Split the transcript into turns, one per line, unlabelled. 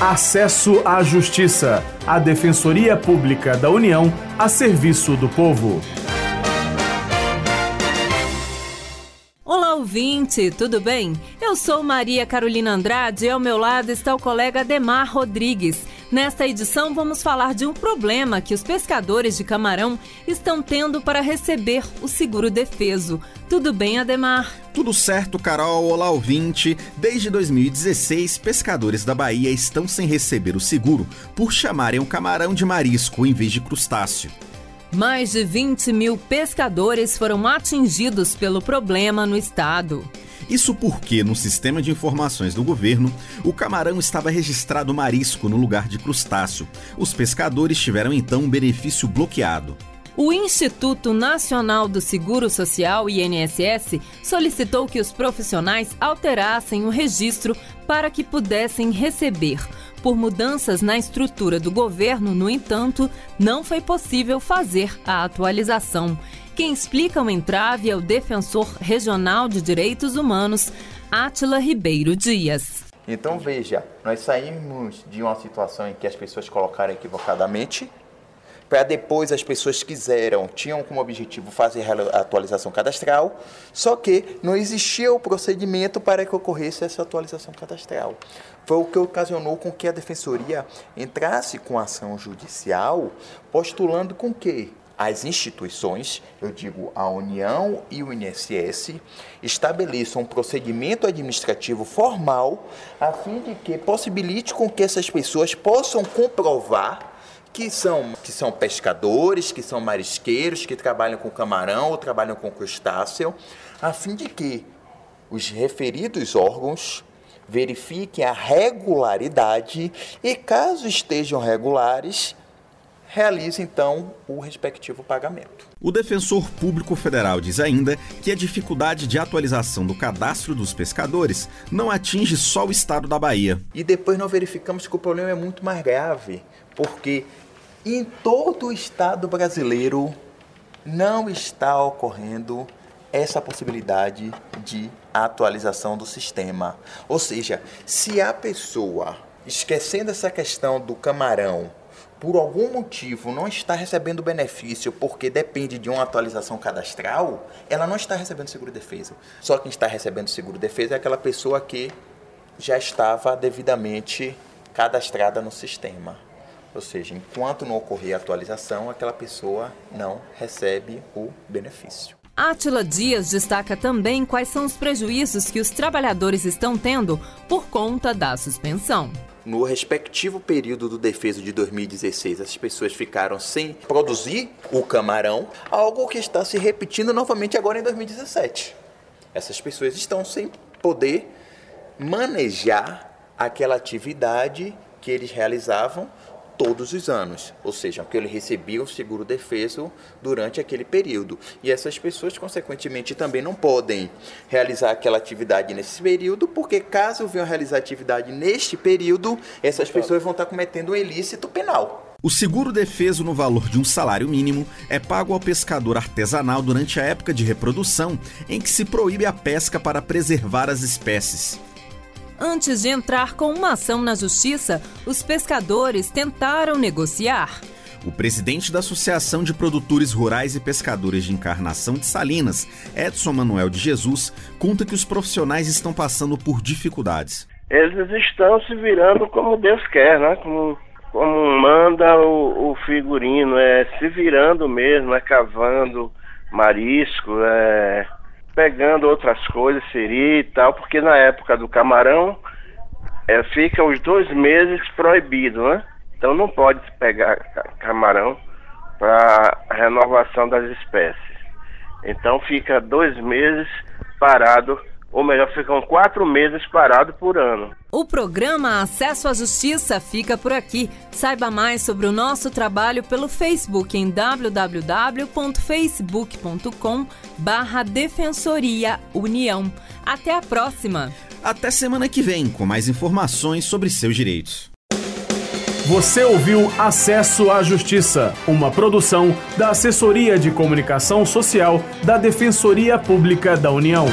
Acesso à Justiça, a Defensoria Pública da União a serviço do povo.
Olá, ouvinte, tudo bem? Eu sou Maria Carolina Andrade e ao meu lado está o colega Demar Rodrigues. Nesta edição, vamos falar de um problema que os pescadores de camarão estão tendo para receber o seguro defeso. Tudo bem, Ademar?
Tudo certo, Carol. Olá, ouvinte. Desde 2016, pescadores da Bahia estão sem receber o seguro por chamarem o camarão de marisco em vez de crustáceo.
Mais de 20 mil pescadores foram atingidos pelo problema no estado.
Isso porque, no sistema de informações do governo, o camarão estava registrado marisco no lugar de crustáceo. Os pescadores tiveram então um benefício bloqueado.
O Instituto Nacional do Seguro Social, INSS, solicitou que os profissionais alterassem o registro para que pudessem receber. Por mudanças na estrutura do governo, no entanto, não foi possível fazer a atualização. Quem explica o entrave é o defensor regional de direitos humanos, Átila Ribeiro Dias.
Então veja, nós saímos de uma situação em que as pessoas colocaram equivocadamente, para depois as pessoas quiseram, tinham como objetivo fazer a atualização cadastral, só que não existia o procedimento para que ocorresse essa atualização cadastral. Foi o que ocasionou com que a defensoria entrasse com ação judicial, postulando com que as instituições, eu digo a União e o INSS, estabeleçam um procedimento administrativo formal a fim de que possibilite com que essas pessoas possam comprovar que são, que são pescadores, que são marisqueiros, que trabalham com camarão ou trabalham com crustáceo, a fim de que os referidos órgãos verifiquem a regularidade e, caso estejam regulares, realize então o respectivo pagamento.
O defensor público federal diz ainda que a dificuldade de atualização do cadastro dos pescadores não atinge só o estado da Bahia.
E depois nós verificamos que o problema é muito mais grave, porque em todo o estado brasileiro não está ocorrendo essa possibilidade de atualização do sistema. Ou seja, se a pessoa, esquecendo essa questão do camarão, por algum motivo não está recebendo benefício porque depende de uma atualização cadastral, ela não está recebendo seguro-defesa. Só quem está recebendo seguro-defesa é aquela pessoa que já estava devidamente cadastrada no sistema. Ou seja, enquanto não ocorrer a atualização, aquela pessoa não recebe o benefício.
Átila Dias destaca também quais são os prejuízos que os trabalhadores estão tendo por conta da suspensão
no respectivo período do defeso de 2016, as pessoas ficaram sem produzir o camarão, algo que está se repetindo novamente agora em 2017. Essas pessoas estão sem poder manejar aquela atividade que eles realizavam todos os anos, ou seja, que ele recebia o seguro defeso durante aquele período. E essas pessoas, consequentemente, também não podem realizar aquela atividade nesse período, porque caso venham realizar atividade neste período, essas pessoas vão estar cometendo um ilícito penal.
O seguro defeso no valor de um salário mínimo é pago ao pescador artesanal durante a época de reprodução, em que se proíbe a pesca para preservar as espécies.
Antes de entrar com uma ação na justiça, os pescadores tentaram negociar.
O presidente da Associação de Produtores Rurais e Pescadores de Encarnação de Salinas, Edson Manuel de Jesus, conta que os profissionais estão passando por dificuldades.
Eles estão se virando como Deus quer, né? Como, como manda o, o figurino, é se virando mesmo, é cavando marisco, é pegando outras coisas, siri e tal, porque na época do camarão é, fica os dois meses proibido, né? Então não pode pegar camarão para renovação das espécies. Então fica dois meses parado ou melhor, ficam quatro meses parados por ano.
O programa Acesso à Justiça fica por aqui. Saiba mais sobre o nosso trabalho pelo Facebook em www.facebook.com barra Defensoria União. Até a próxima!
Até semana que vem, com mais informações sobre seus direitos.
Você ouviu Acesso à Justiça, uma produção da Assessoria de Comunicação Social da Defensoria Pública da União.